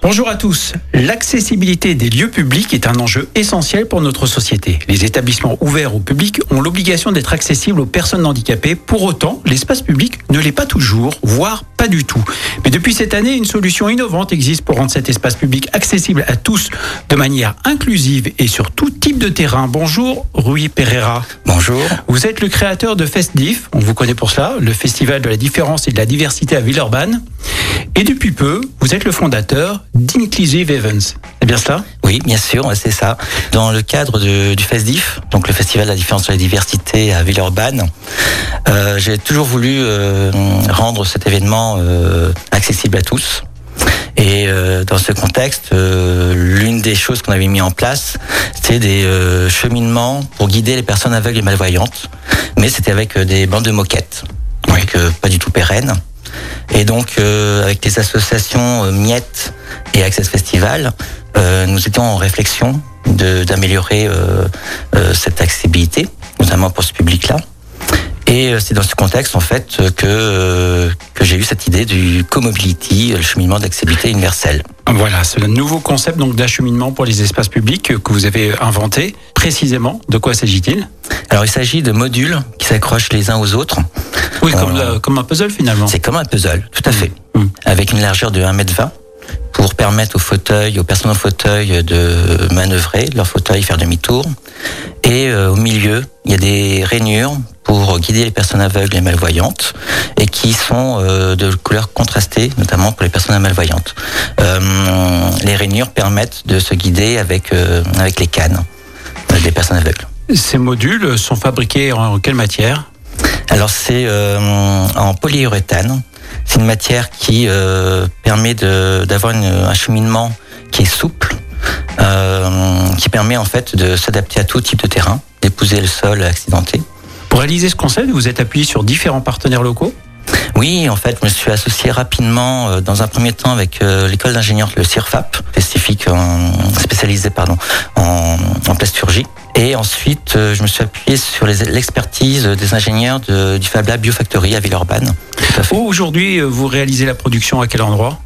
Bonjour à tous. L'accessibilité des lieux publics est un enjeu essentiel pour notre société. Les établissements ouverts au public ont l'obligation d'être accessibles aux personnes handicapées. Pour autant, l'espace public ne l'est pas toujours, voire pas du tout. Mais depuis cette année, une solution innovante existe pour rendre cet espace public accessible à tous de manière inclusive et sur tout type de terrain. Bonjour, Rui Pereira. Bonjour. Vous êtes le créateur de FestDiff, on vous connaît pour cela, le festival de la différence et de la diversité à Villeurbanne. Et depuis peu, vous êtes le fondateur d'Inclusive Events. C'est bien cela? Oui, bien sûr, c'est ça. Dans le cadre de, du FESDIF, donc le Festival de la différence et de la diversité à Villeurbanne, euh, j'ai toujours voulu euh, rendre cet événement euh, accessible à tous. Et euh, dans ce contexte, euh, l'une des choses qu'on avait mis en place, c'était des euh, cheminements pour guider les personnes aveugles et malvoyantes, mais c'était avec euh, des bandes de moquettes, donc euh, pas du tout pérennes. Et donc, euh, avec les associations euh, Miette et Access Festival, euh, nous étions en réflexion d'améliorer cette accessibilité, notamment pour ce public-là. Et c'est dans ce contexte, en fait, que, que j'ai eu cette idée du co-mobility, le cheminement d'accessibilité universelle. Voilà, c'est le nouveau concept donc d'acheminement pour les espaces publics que vous avez inventé. Précisément, de quoi s'agit-il? Alors, il s'agit de modules qui s'accrochent les uns aux autres. Oui, comme, Euh, comme un puzzle finalement. C'est comme un puzzle, tout à fait. Mm. Avec une largeur de 1m20 pour permettre aux fauteuils, aux personnes au fauteuil de manœuvrer leur fauteuil, faire demi-tour. Et euh, au milieu, il y a des rainures pour guider les personnes aveugles et malvoyantes et qui sont euh, de couleurs contrastées, notamment pour les personnes malvoyantes. Euh, les rainures permettent de se guider avec, avec les cannes des personnes aveugles. Ces modules sont fabriqués en quelle matière? Alors c'est euh, en polyuréthane. C'est une matière qui euh, permet d'avoir un cheminement qui est souple, euh, qui permet en fait de s'adapter à tout type de terrain, d'épouser le sol accidenté. Pour réaliser ce concept, vous êtes appuyé sur différents partenaires locaux? Oui, en fait, je me suis associé rapidement, euh, dans un premier temps, avec euh, l'école d'ingénieurs, le CIRFAP, spécifique, en, spécialisé pardon, en, en plasturgie. Et ensuite, euh, je me suis appuyé sur l'expertise des ingénieurs de- du Fab Lab Biofactory à Villeurbanne. À aujourd'hui euh, vous réalisez la production à quel endroit?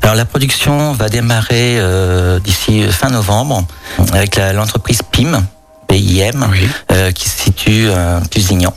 Alors la production va démarrer euh, d'ici fin novembre avec l'entreprise PIM, PIM, Oui. euh, qui se situe à Pusignan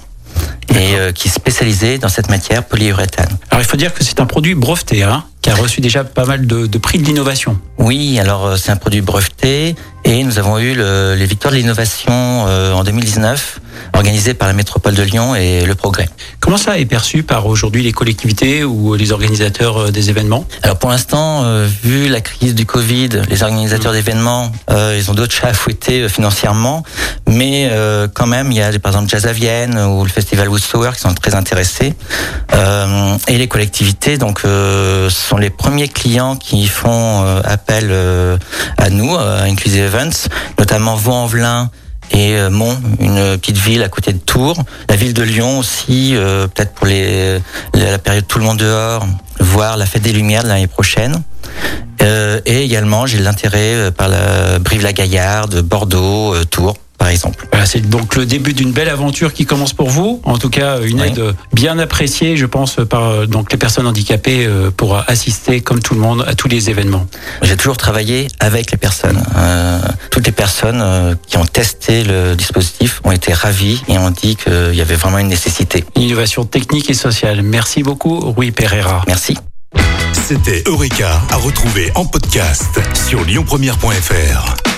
et euh, qui est spécialisée dans cette matière polyuréthane. Alors il faut dire que c'est un produit breveté, hein, qui a reçu déjà pas mal de, de prix de l'innovation. Oui, alors euh, c'est un produit breveté et nous avons eu le- les victoires de l'innovation euh, en 2019 organisées par la métropole de Lyon et le Progrès. Comment ça est perçu par aujourd'hui les collectivités ou les organisateurs euh, des événements? Alors pour l'instant, euh, vu la crise du Covid, les organisateurs d'événements, euh, ils ont d'autres chats à fouetter euh, financièrement, mais euh, quand même, il y a par exemple Jazz à Vienne ou le festival Woodstower qui sont très intéressés, Euh, et les collectivités donc euh, sont les premiers clients qui font euh, appel euh, à nous, à Inclusive Events, notamment Vaux-en-Velin et euh, Mont, une petite ville à côté de Tours. La ville de Lyon aussi, euh, peut-être pour les, la période Tout le monde dehors, voir la fête des Lumières de l'année prochaine. Euh, et également, j'ai l'intérêt euh, par la Brive-la-Gaillarde, Bordeaux, euh, Tours, par exemple. Voilà, c'est donc le début d'une belle aventure qui commence pour vous. En tout cas, une Oui. aide bien appréciée, je pense, par euh, donc les personnes handicapées euh, pour assister, comme tout le monde, à tous les événements. J'ai toujours travaillé avec les personnes. Euh, toutes les personnes euh, qui ont testé le dispositif ont été ravies et ont dit qu'il y avait vraiment une nécessité. Innovation technique et sociale. Merci beaucoup, Rui Pereira. Merci. C'était Eureka à retrouver en podcast sur lyonpremière.fr.